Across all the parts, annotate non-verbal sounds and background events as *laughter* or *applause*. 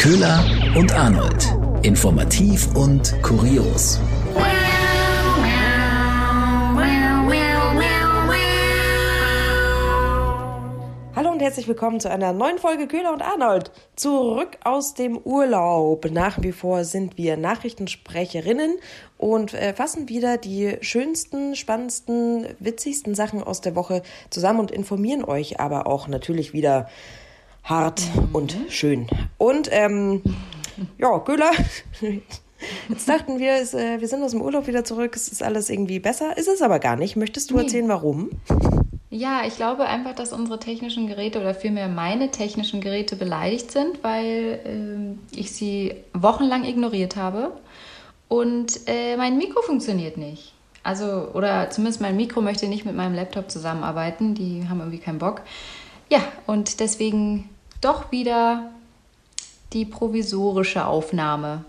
Köhler und Arnold. Informativ und kurios. Hallo und herzlich willkommen zu einer neuen Folge Köhler und Arnold. Zurück aus dem Urlaub. Nach wie vor sind wir Nachrichtensprecherinnen und äh, fassen wieder die schönsten, spannendsten, witzigsten Sachen aus der Woche zusammen und informieren euch aber auch natürlich wieder hart mhm. und schön. Und ähm, ja, Köhler. *laughs* Jetzt dachten wir, es, äh, wir sind aus dem Urlaub wieder zurück, es ist alles irgendwie besser. Ist es aber gar nicht. Möchtest du nee. erzählen, warum? Ja, ich glaube einfach, dass unsere technischen Geräte oder vielmehr meine technischen Geräte beleidigt sind, weil äh, ich sie wochenlang ignoriert habe und äh, mein Mikro funktioniert nicht. Also, oder zumindest mein Mikro möchte nicht mit meinem Laptop zusammenarbeiten, die haben irgendwie keinen Bock. Ja, und deswegen doch wieder die provisorische Aufnahme.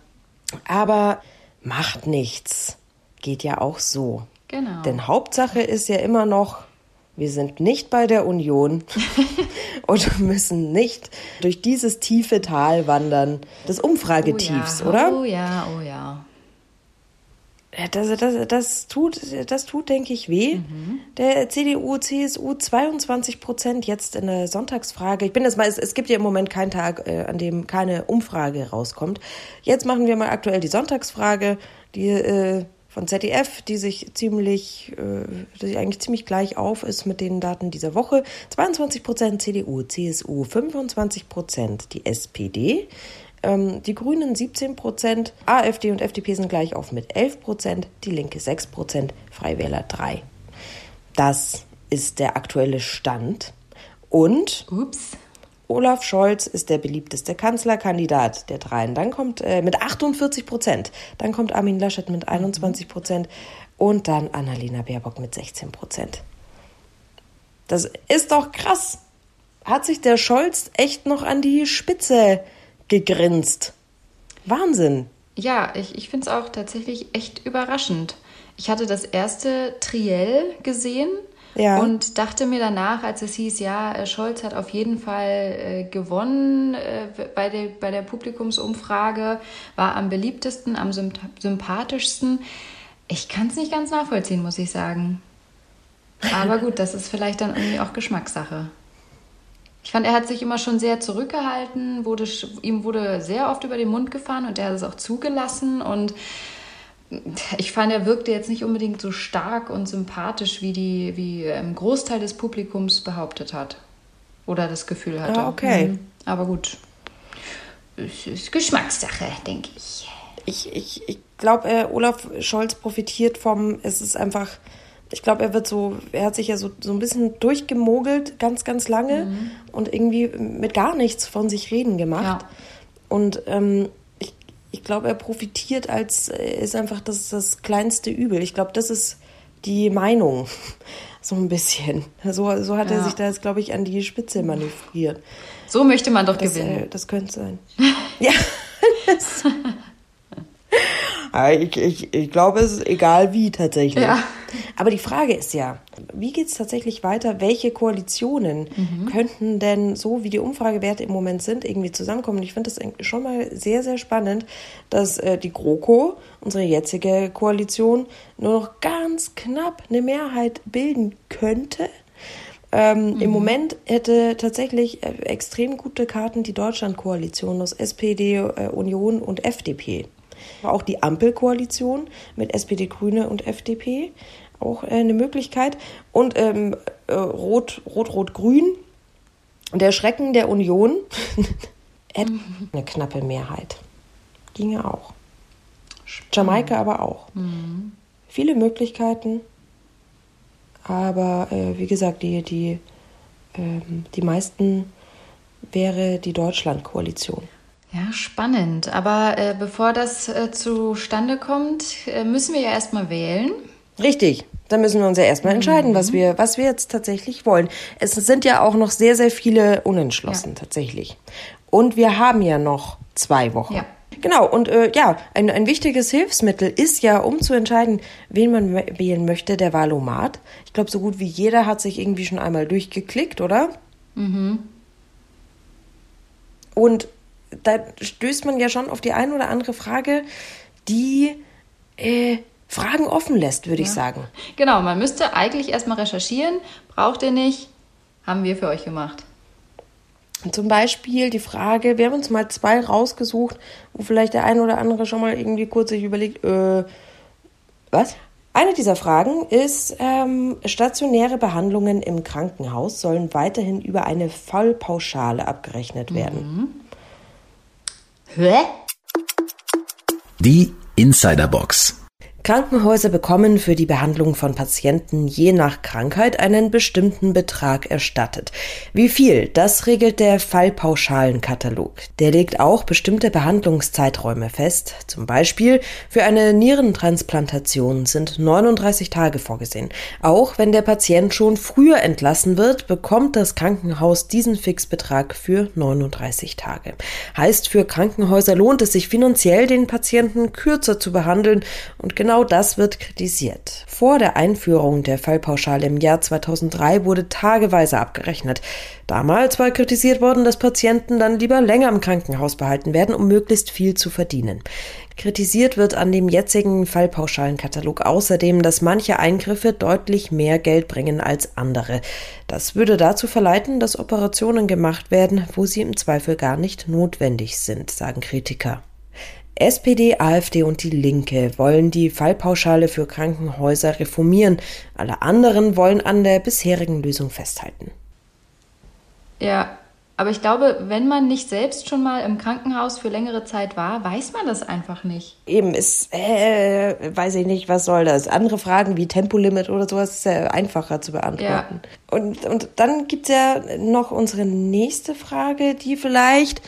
Aber macht nichts. Geht ja auch so. Genau. Denn Hauptsache ist ja immer noch, wir sind nicht bei der Union *laughs* und müssen nicht durch dieses tiefe Tal wandern des Umfragetiefs, oh ja. oder? Oh ja, oh ja. Das, das, das, tut, das tut, denke ich, weh. Mhm. Der CDU, CSU 22 Prozent jetzt in der Sonntagsfrage. Ich bin jetzt mal, es, es gibt ja im Moment keinen Tag, äh, an dem keine Umfrage rauskommt. Jetzt machen wir mal aktuell die Sonntagsfrage, die äh, von ZDF, die sich ziemlich, äh, die eigentlich ziemlich gleich auf ist mit den Daten dieser Woche. 22 Prozent CDU, CSU, 25 Prozent die SPD. Ähm, die Grünen 17 Prozent, AfD und FDP sind gleich auf mit 11 Prozent, die Linke 6 Prozent, Freiwähler 3. Das ist der aktuelle Stand. Und Ups. Olaf Scholz ist der beliebteste Kanzlerkandidat der dreien. Dann kommt äh, mit 48 Prozent. Dann kommt Armin Laschet mit 21 Prozent und dann Annalena Baerbock mit 16 Prozent. Das ist doch krass. Hat sich der Scholz echt noch an die Spitze gegrinst. Wahnsinn. Ja, ich, ich finde es auch tatsächlich echt überraschend. Ich hatte das erste Triell gesehen ja. und dachte mir danach, als es hieß, ja, äh, Scholz hat auf jeden Fall äh, gewonnen äh, bei, der, bei der Publikumsumfrage, war am beliebtesten, am sympathischsten. Ich kann es nicht ganz nachvollziehen, muss ich sagen. Aber gut, das ist vielleicht dann irgendwie auch Geschmackssache. Ich fand, er hat sich immer schon sehr zurückgehalten, wurde, ihm wurde sehr oft über den Mund gefahren und er hat es auch zugelassen. Und ich fand, er wirkte jetzt nicht unbedingt so stark und sympathisch, wie die wie ein Großteil des Publikums behauptet hat. Oder das Gefühl hatte. Ah, okay. Mhm. Aber gut. Es ist Geschmackssache, denke ich. Ich, ich, ich glaube, äh, Olaf Scholz profitiert vom, es ist einfach ich glaube, er wird so, er hat sich ja so, so ein bisschen durchgemogelt, ganz, ganz lange mhm. und irgendwie mit gar nichts von sich reden gemacht. Ja. Und ähm, ich, ich glaube, er profitiert als, ist einfach das, das kleinste Übel. Ich glaube, das ist die Meinung. *laughs* So ein bisschen. So, so hat ja. er sich da jetzt, glaube ich, an die Spitze manövriert. So möchte man doch das, gewinnen. Äh, das könnte sein. *laughs* *laughs* ja. Ich, ich, ich glaube, es ist egal wie tatsächlich. Ja. Aber die Frage ist ja, wie geht es tatsächlich weiter? Welche Koalitionen mhm. könnten denn so, wie die Umfragewerte im Moment sind, irgendwie zusammenkommen? Ich finde das schon mal sehr, sehr spannend, dass äh, die GroKo, unsere jetzige Koalition, nur noch ganz knapp eine Mehrheit bilden könnte. Ähm, mhm. Im Moment hätte tatsächlich äh, extrem gute Karten die Deutschlandkoalition aus SPD, äh, Union und FDP. Auch die Ampelkoalition mit SPD, Grüne und FDP, auch äh, eine Möglichkeit. Und ähm, äh, Rot, Rot, Rot, Grün, der Schrecken der Union, *laughs* hätte eine knappe Mehrheit. Ginge auch. Jamaika aber auch. Mhm. Viele Möglichkeiten, aber äh, wie gesagt, die, die, ähm, die meisten wäre die Deutschlandkoalition. Ja, spannend. Aber äh, bevor das äh, zustande kommt, äh, müssen wir ja erstmal wählen. Richtig. Da müssen wir uns ja erstmal entscheiden, mhm. was, wir, was wir jetzt tatsächlich wollen. Es sind ja auch noch sehr, sehr viele unentschlossen ja. tatsächlich. Und wir haben ja noch zwei Wochen. Ja. Genau, und äh, ja, ein, ein wichtiges Hilfsmittel ist ja, um zu entscheiden, wen man wählen möchte, der Wahlomat. Ich glaube, so gut wie jeder hat sich irgendwie schon einmal durchgeklickt, oder? Mhm. Und da stößt man ja schon auf die eine oder andere Frage, die äh, Fragen offen lässt, würde ja. ich sagen. Genau, man müsste eigentlich erstmal recherchieren. Braucht ihr nicht? Haben wir für euch gemacht. Zum Beispiel die Frage, wir haben uns mal zwei rausgesucht, wo vielleicht der eine oder andere schon mal irgendwie kurz sich überlegt, äh, was? Eine dieser Fragen ist, ähm, stationäre Behandlungen im Krankenhaus sollen weiterhin über eine Fallpauschale abgerechnet werden. Mhm. Hä? Die Insiderbox. Krankenhäuser bekommen für die Behandlung von Patienten je nach Krankheit einen bestimmten Betrag erstattet. Wie viel, das regelt der Fallpauschalenkatalog. Der legt auch bestimmte Behandlungszeiträume fest. Zum Beispiel für eine Nierentransplantation sind 39 Tage vorgesehen. Auch wenn der Patient schon früher entlassen wird, bekommt das Krankenhaus diesen Fixbetrag für 39 Tage. Heißt, für Krankenhäuser lohnt es sich finanziell, den Patienten kürzer zu behandeln und genau Genau das wird kritisiert. Vor der Einführung der Fallpauschale im Jahr 2003 wurde tageweise abgerechnet. Damals war kritisiert worden, dass Patienten dann lieber länger im Krankenhaus behalten werden, um möglichst viel zu verdienen. Kritisiert wird an dem jetzigen Fallpauschalenkatalog außerdem, dass manche Eingriffe deutlich mehr Geld bringen als andere. Das würde dazu verleiten, dass Operationen gemacht werden, wo sie im Zweifel gar nicht notwendig sind, sagen Kritiker. SPD, AfD und die Linke wollen die Fallpauschale für Krankenhäuser reformieren. Alle anderen wollen an der bisherigen Lösung festhalten. Ja, aber ich glaube, wenn man nicht selbst schon mal im Krankenhaus für längere Zeit war, weiß man das einfach nicht. Eben, ist, äh, weiß ich nicht, was soll das? Andere Fragen wie Tempolimit oder sowas ist ja einfacher zu beantworten. Ja. Und, und dann gibt es ja noch unsere nächste Frage, die vielleicht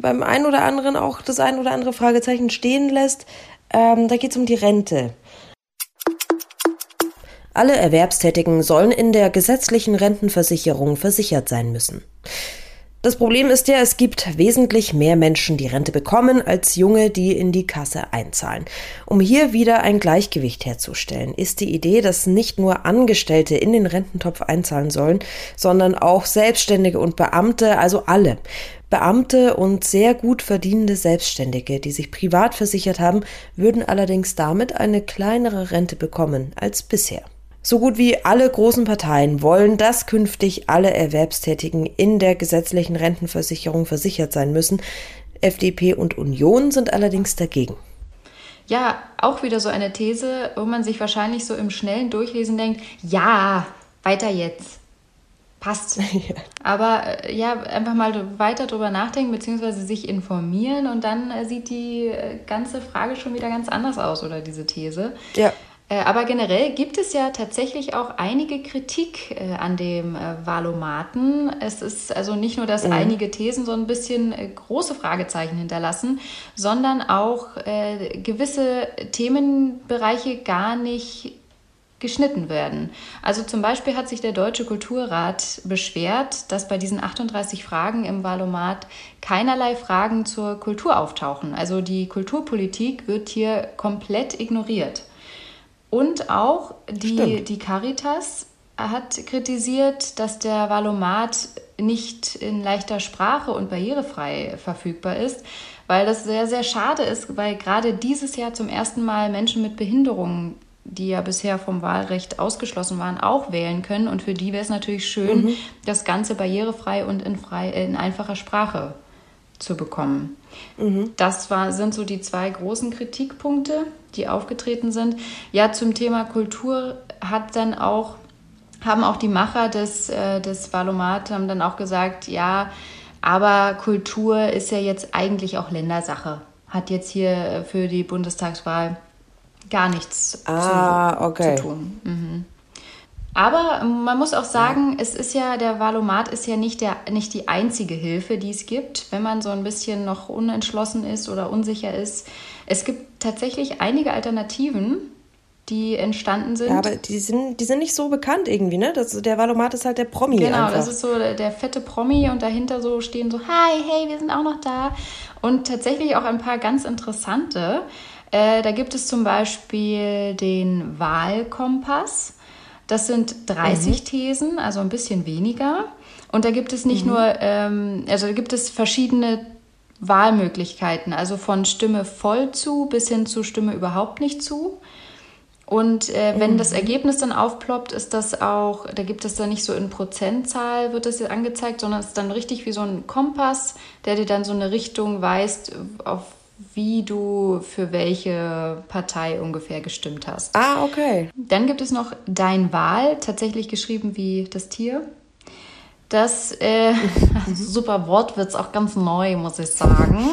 beim einen oder anderen auch das ein oder andere Fragezeichen stehen lässt. Ähm, da geht es um die Rente. Alle Erwerbstätigen sollen in der gesetzlichen Rentenversicherung versichert sein müssen. Das Problem ist ja, es gibt wesentlich mehr Menschen, die Rente bekommen, als junge, die in die Kasse einzahlen. Um hier wieder ein Gleichgewicht herzustellen, ist die Idee, dass nicht nur Angestellte in den Rententopf einzahlen sollen, sondern auch Selbstständige und Beamte, also alle. Beamte und sehr gut verdienende Selbstständige, die sich privat versichert haben, würden allerdings damit eine kleinere Rente bekommen als bisher. So gut wie alle großen Parteien wollen, dass künftig alle Erwerbstätigen in der gesetzlichen Rentenversicherung versichert sein müssen. FDP und Union sind allerdings dagegen. Ja, auch wieder so eine These, wo man sich wahrscheinlich so im schnellen Durchlesen denkt, ja, weiter jetzt passt. *laughs* Ja. Aber äh, ja, einfach mal weiter drüber nachdenken, beziehungsweise sich informieren und dann äh, sieht die äh, ganze Frage schon wieder ganz anders aus oder diese These. Ja. Aber generell gibt es ja tatsächlich auch einige Kritik an dem Valomaten. Es ist also nicht nur, dass mhm. einige Thesen so ein bisschen große Fragezeichen hinterlassen, sondern auch gewisse Themenbereiche gar nicht geschnitten werden. Also zum Beispiel hat sich der Deutsche Kulturrat beschwert, dass bei diesen 38 Fragen im Valomat keinerlei Fragen zur Kultur auftauchen. Also die Kulturpolitik wird hier komplett ignoriert. Und auch die, die Caritas hat kritisiert, dass der Valomat nicht in leichter Sprache und barrierefrei verfügbar ist, weil das sehr, sehr schade ist, weil gerade dieses Jahr zum ersten Mal Menschen mit Behinderungen die ja bisher vom Wahlrecht ausgeschlossen waren, auch wählen können. Und für die wäre es natürlich schön, mhm. das Ganze barrierefrei und in, frei, in einfacher Sprache zu bekommen. Mhm. Das war, sind so die zwei großen Kritikpunkte, die aufgetreten sind. Ja, zum Thema Kultur hat dann auch, haben auch die Macher des, äh, des Valomat haben dann auch gesagt, ja, aber Kultur ist ja jetzt eigentlich auch Ländersache. Hat jetzt hier für die Bundestagswahl gar nichts ah, zu, okay. zu, tun. Mhm. Aber man muss auch sagen, es ist ja, der Valomat ist ja nicht, der, nicht die einzige Hilfe, die es gibt, wenn man so ein bisschen noch unentschlossen ist oder unsicher ist. Es gibt tatsächlich einige Alternativen, die entstanden sind. Ja, aber die sind, die sind nicht so bekannt irgendwie, ne? Das, der Valomat ist halt der Promi. Genau, einfach. das ist so der, der, fette Promi und dahinter so stehen so, hi, hey, wir sind auch noch da. Und tatsächlich auch ein paar ganz interessante. Äh, da gibt es zum Beispiel den Wahlkompass. Das sind 30 mhm. Thesen, also ein bisschen weniger. Und da gibt es nicht mhm. nur, ähm, also da gibt es verschiedene Wahlmöglichkeiten, also von Stimme voll zu bis hin zu Stimme überhaupt nicht zu. Und äh, wenn mhm. das Ergebnis dann aufploppt, ist das auch, da gibt es dann nicht so in Prozentzahl, wird das angezeigt, sondern es ist dann richtig wie so ein Kompass, der dir dann so eine Richtung weist, auf wie du für welche Partei ungefähr gestimmt hast. Ah, okay. Dann gibt es noch Dein Wahl, tatsächlich geschrieben wie das Tier. Das äh, *laughs* super Wortwitz, auch ganz neu, muss ich sagen.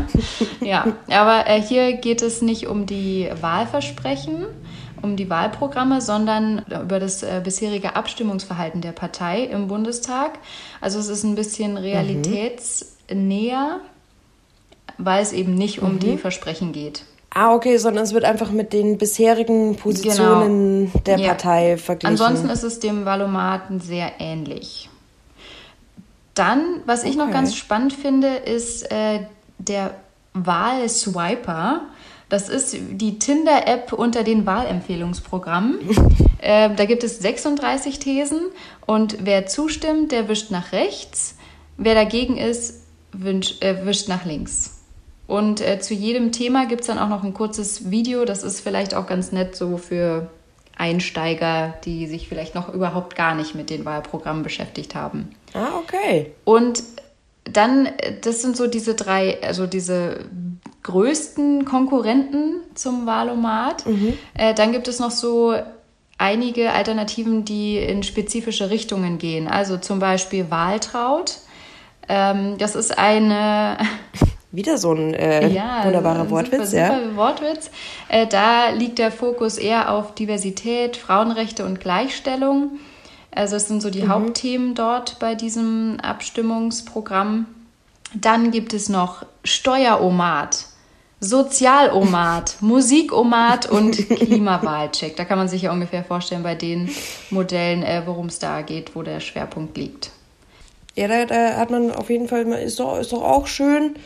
*laughs* ja, aber äh, hier geht es nicht um die Wahlversprechen, um die Wahlprogramme, sondern über das äh, bisherige Abstimmungsverhalten der Partei im Bundestag. Also es ist ein bisschen mhm. realitätsnäher, weil es eben nicht um die mhm. Versprechen geht. Ah, okay, sondern es wird einfach mit den bisherigen Positionen genau. der ja. Partei verglichen. Ansonsten ist es dem Valomaten sehr ähnlich. Dann, was ich okay. noch ganz spannend finde, ist äh, der Wahlswiper. Das ist die Tinder-App unter den Wahlempfehlungsprogrammen. *laughs* äh, da gibt es 36 Thesen und wer zustimmt, der wischt nach rechts. Wer dagegen ist, wünsch, äh, wischt nach links. Und äh, zu jedem Thema gibt es dann auch noch ein kurzes Video. Das ist vielleicht auch ganz nett so für Einsteiger, die sich vielleicht noch überhaupt gar nicht mit den Wahlprogrammen beschäftigt haben. Ah, okay. Und dann, das sind so diese drei, also diese größten Konkurrenten zum Wahlomat. Mhm. Äh, dann gibt es noch so einige Alternativen, die in spezifische Richtungen gehen. Also zum Beispiel Wahltraut. Ähm, das ist eine. Wieder so ein äh, ja, wunderbarer Wortwitz, super, ja. Super Wortwitz. Äh, da liegt der Fokus eher auf Diversität, Frauenrechte und Gleichstellung. Also es sind so die mhm. Hauptthemen dort bei diesem Abstimmungsprogramm. Dann gibt es noch Steueromat. Sozialomat, *laughs* Musikomat und *laughs* Klimawahlcheck. Da kann man sich ja ungefähr vorstellen bei den Modellen, äh, worum es da geht, wo der Schwerpunkt liegt. Ja, da, da, hat man auf jeden Fall, ist doch, ist doch auch schön,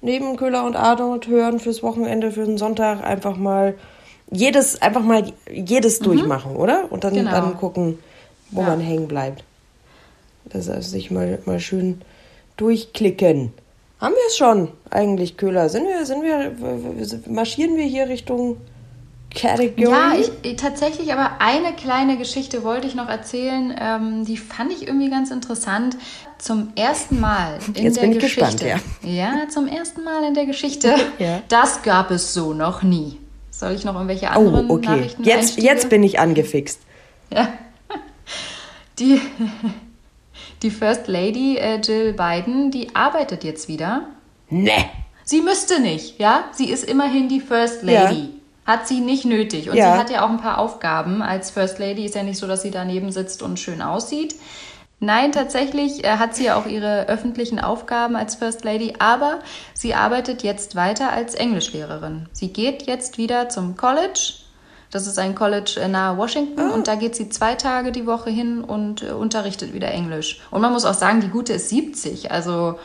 neben Köhler und Arnold hören fürs Wochenende, für den Sonntag einfach mal jedes, einfach mal jedes mhm. durchmachen, oder? Und dann, genau. dann gucken, wo ja. man hängen bleibt. Das heißt, sich mal, mal schön durchklicken. Haben wir es schon eigentlich, Köhler? Sind wir, sind wir, marschieren wir hier Richtung Category? Ja, ich, tatsächlich, aber eine kleine Geschichte wollte ich noch erzählen. Ähm, die fand ich irgendwie ganz interessant. Zum ersten Mal in Jetzt der bin ich Geschichte. Gespannt, ja. ja, zum ersten Mal in der Geschichte. *laughs* ja. Das gab es so noch nie. Soll ich noch irgendwelche anderen oh, okay. Nachrichten jetzt, jetzt bin ich angefixt. Ja. *laughs* Die, *laughs* die First Lady äh, Jill Biden, die arbeitet jetzt wieder. Ne. Sie müsste nicht, ja? Sie ist immerhin die First Lady. Ja. Hat sie nicht nötig. Und ja. sie hat ja auch ein paar Aufgaben. Als First Lady ist ja nicht so, dass sie daneben sitzt und schön aussieht. Nein, tatsächlich äh, hat sie ja auch ihre öffentlichen Aufgaben als First Lady, aber sie arbeitet jetzt weiter als Englischlehrerin. Sie geht jetzt wieder zum College das ist ein College nahe Washington oh. und da geht sie zwei Tage die Woche hin und äh, unterrichtet wieder Englisch. Und man muss auch sagen, die Gute ist 70, also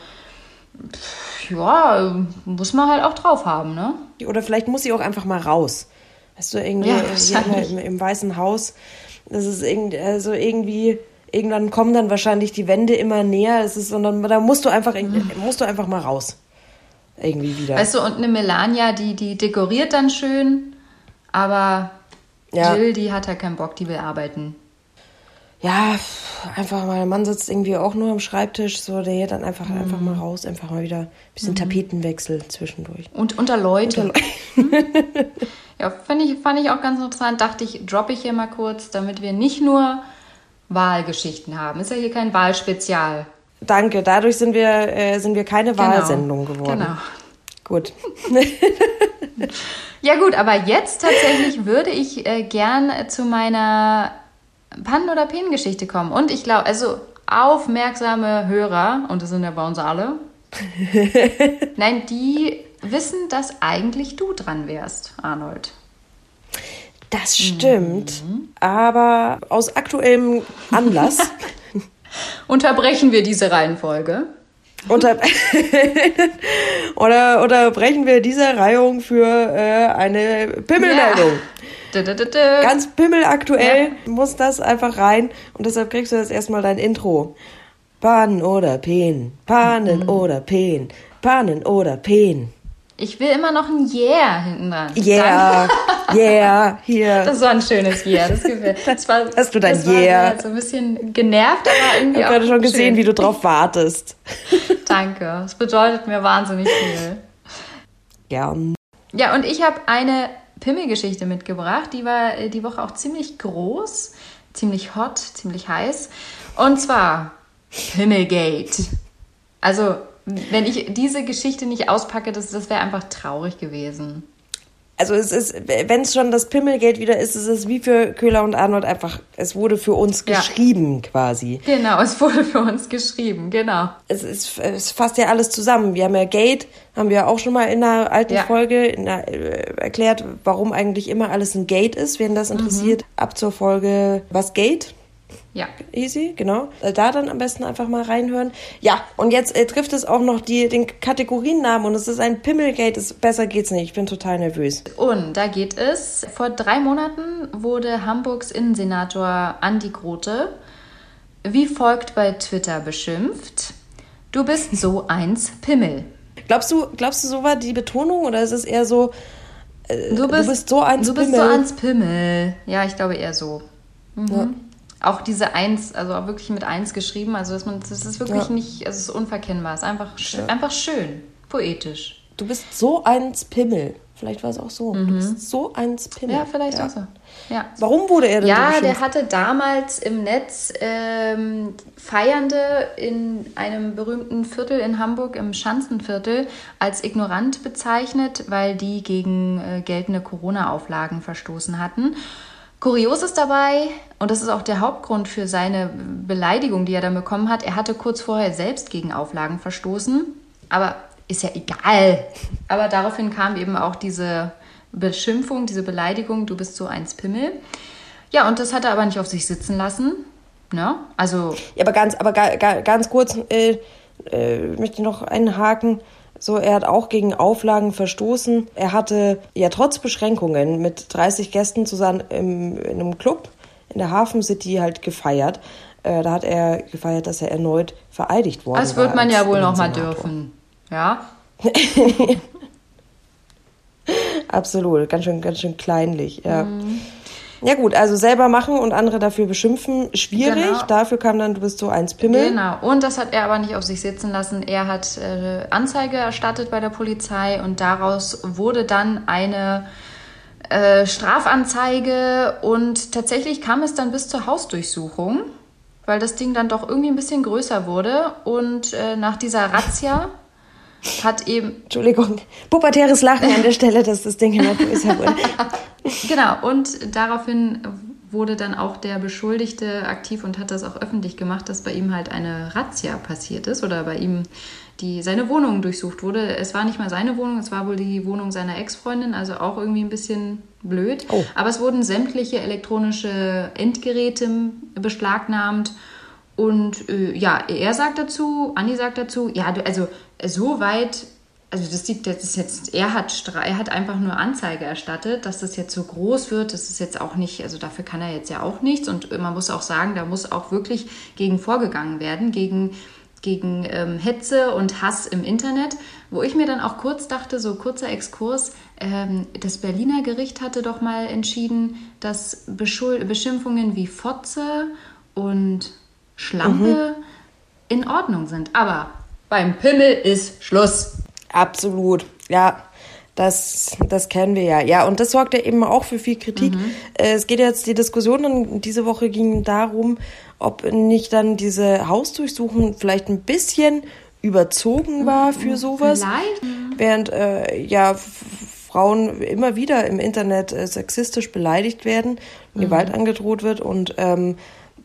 ja, muss man halt auch drauf haben, ne? Oder vielleicht muss sie auch einfach mal raus. Weißt du, irgendwie ja, im, im, Weißen Haus, das ist irgendwie, also irgendwie, irgendwann kommen dann wahrscheinlich die Wände immer näher. Es ist, sondern da musst du einfach, mhm. musst du einfach mal raus. Irgendwie wieder. Weißt du, und eine Melania, die, die dekoriert dann schön aber ja. Jill, die hat halt keinen Bock, die will arbeiten. Ja, einfach mal, der Mann sitzt irgendwie auch nur am Schreibtisch, so, der geht dann einfach, mhm. einfach mal raus, einfach mal wieder ein bisschen mhm. Tapetenwechsel zwischendurch. Und unter Leute. Unter Le *laughs* ja, fand ich, fand ich auch ganz interessant, dachte ich, droppe ich hier mal kurz, damit wir nicht nur Wahlgeschichten haben. Ist ja hier kein Wahlspezial. Danke, dadurch sind wir, äh, sind wir keine genau. Wahlsendung geworden. Genau. Gut. *laughs* Ja gut, aber jetzt tatsächlich würde ich äh, gern zu meiner Pannen- oder Penen-Geschichte kommen. Und ich glaube, also aufmerksame Hörer, und das sind ja bei uns alle, *laughs* nein, die wissen, dass eigentlich du dran wärst, Arnold. Das stimmt, mhm. aber aus aktuellem Anlass *laughs* unterbrechen wir diese Reihenfolge. Unter *laughs* oder, oder brechen wir diese Reihung für äh, eine Pimmelmeldung. Ja. Ganz pimmelaktuell ja. muss das einfach rein und deshalb kriegst du jetzt erstmal dein Intro. Pannen oder Peen, Pannen mhm. oder Peen, Panen oder Peen. Ich will immer noch ein Yeah hinten dran. Yeah, yeah, *laughs* hier. Das war ein schönes Yeah, das gefällt. *laughs* Das war, Hast du dein das Yeah? War so ein bisschen genervt, aber irgendwie Ich habe gerade schon schön. gesehen, wie du drauf wartest. *laughs* Danke, das bedeutet mir wahnsinnig viel. Gern. Ja, und ich habe eine Pimmelgeschichte mitgebracht. Die war äh, die Woche auch ziemlich groß, ziemlich hot, ziemlich heiß. Und zwar Pimmelgate. Also, wenn ich diese Geschichte nicht auspacke, das, das wäre einfach traurig gewesen. Also es ist, wenn es schon das Pimmelgeld wieder ist, ist es wie für Köhler und Arnold einfach, es wurde für uns Ja. geschrieben quasi. Genau, es wurde für uns geschrieben, genau. Es ist, es fasst ja alles zusammen. Wir haben ja Gate, haben wir auch schon mal in einer alten Ja. Folge in einer, äh, erklärt, warum eigentlich immer alles ein Gate ist. Wen das interessiert, ab zur Folge Was Gate? Ja. Easy, genau. Äh, Da dann am besten einfach mal reinhören. Ja, und jetzt äh, trifft es auch noch die, den Kategoriennamen und es ist ein Pimmelgate. Es, besser geht's nicht. Ich bin total nervös. Und da geht es. Vor drei Monaten wurde Hamburgs Innensenator Andi Grote wie folgt bei Twitter beschimpft. Du bist so eins Pimmel. Glaubst du, glaubst du, so war die Betonung oder ist es eher so, äh, Du bist, so eins du bist Pimmel? so eins Pimmel. Ja, ich glaube eher so. Mhm. Auch diese Eins, also auch wirklich mit Eins geschrieben, also dass man, das ist wirklich Ja. nicht, also es ist unverkennbar, es ist einfach, sch einfach schön, poetisch. Du bist so eins Pimmel. Vielleicht war es auch so. Du bist so eins Pimmel. Mhm. Ja, vielleicht auch so. Ja. Warum wurde er denn so Ja, der beschimpft? hatte damals im Netz ähm, Feiernde in einem berühmten Viertel in Hamburg, im Schanzenviertel, als ignorant bezeichnet, weil die gegen äh, geltende Corona-Auflagen verstoßen hatten. Kurios ist dabei, und das ist auch der Hauptgrund für seine Beleidigung, die er dann bekommen hat, er hatte kurz vorher selbst gegen Auflagen verstoßen, aber ist ja egal. Aber daraufhin kam eben auch diese Beschimpfung, diese Beleidigung, du bist so eins Pimmel. Ja, und das hat er aber nicht auf sich sitzen lassen. Ne? Also, Ja, aber ganz, aber ga, ga, ganz kurz äh, äh, möchte ich noch einhaken. So, er hat auch gegen Auflagen verstoßen. Er hatte ja trotz Beschränkungen mit 30 Gästen zusammen im, in einem Club in der Hafen City halt gefeiert. Äh, da hat er gefeiert, dass er erneut vereidigt worden das war. wird man ja wohl noch mal Innensenator. dürfen. Ja? *laughs* Absolut, ganz schön, ganz schön kleinlich, ja. Mhm. Ja gut, also selber machen und andere dafür beschimpfen, schwierig. Genau. Dafür kam dann, du bist so eins Pimmel. Genau. Und das hat er aber nicht auf sich sitzen lassen. Er hat äh, Anzeige erstattet bei der Polizei und daraus wurde dann eine äh, Strafanzeige und tatsächlich kam es dann bis zur Hausdurchsuchung, weil das Ding dann doch irgendwie ein bisschen größer wurde und äh, nach dieser Razzia hat eben Entschuldigung, pubertäres Lachen an der Stelle, dass das Ding immer größer wurde. *laughs* Genau, und daraufhin wurde dann auch der Beschuldigte aktiv und hat das auch öffentlich gemacht, dass bei ihm halt eine Razzia passiert ist oder bei ihm die, seine Wohnung durchsucht wurde. Es war nicht mal seine Wohnung, es war wohl die Wohnung seiner Ex-Freundin, also auch irgendwie ein bisschen blöd. Oh. Aber es wurden sämtliche elektronische Endgeräte beschlagnahmt. Und äh, ja, er sagt dazu, Andi sagt dazu, ja, also so weit, also das liegt das ist jetzt, er hat, er hat einfach nur Anzeige erstattet, dass das jetzt so groß wird, das ist jetzt auch nicht, also dafür kann er jetzt ja auch nichts. Und man muss auch sagen, da muss auch wirklich gegen vorgegangen werden, gegen gegen ähm, Hetze und Hass im Internet, wo ich mir dann auch kurz dachte, so kurzer Exkurs, ähm, das Berliner Gericht hatte doch mal entschieden, dass Beschul Beschimpfungen wie Fotze und Schlampe in Ordnung sind. Aber beim Pimmel ist Schluss. Absolut, ja. Das, das kennen wir ja. Ja, und das sorgt ja eben auch für viel Kritik. Äh, Es geht jetzt, die Diskussion diese Woche ging darum, ob nicht dann diese Hausdurchsuchung vielleicht ein bisschen überzogen war für sowas. Vielleicht. Während äh, ja Frauen immer wieder im Internet äh, sexistisch beleidigt werden, Gewalt angedroht wird und ähm,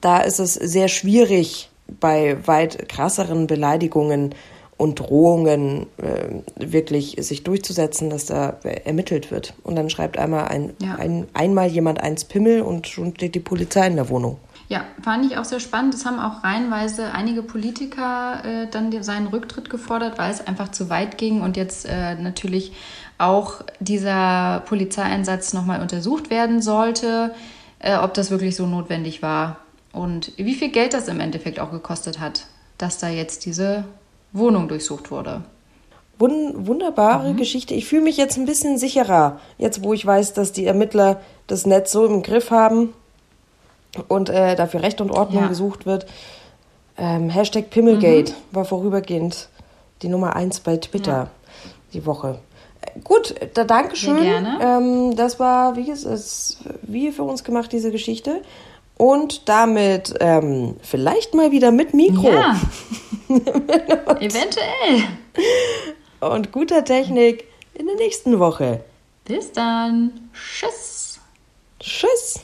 da ist es sehr schwierig bei weit krasseren Beleidigungen und Drohungen äh, wirklich sich durchzusetzen, dass da äh, ermittelt wird. Und dann schreibt einmal ein, Ja. ein, einmal jemand eins Pimmel und schon steht die Polizei in der Wohnung. Ja, fand ich auch sehr spannend. Es haben auch reihenweise einige Politiker äh, dann seinen Rücktritt gefordert, weil es einfach zu weit ging und jetzt äh, natürlich auch dieser Polizeieinsatz nochmal untersucht werden sollte, äh, ob das wirklich so notwendig war und wie viel Geld das im Endeffekt auch gekostet hat, dass da jetzt diese Wohnung durchsucht wurde. Wun wunderbare mhm. Geschichte. Ich fühle mich jetzt ein bisschen sicherer, jetzt wo ich weiß, dass die Ermittler das Netz so im Griff haben und äh, dafür Recht und Ordnung ja. gesucht wird. Ähm, Hashtag Pimmelgate mhm. war vorübergehend die Nummer eins bei Twitter ja. die Woche. Äh, gut, da Dankeschön. Ähm, das war, wie ist wie für uns gemacht, diese Geschichte. Und damit ähm, vielleicht mal wieder mit Mikro. Ja. *laughs* Eventuell. Und guter Technik in der nächsten Woche. Bis dann. Tschüss. Tschüss.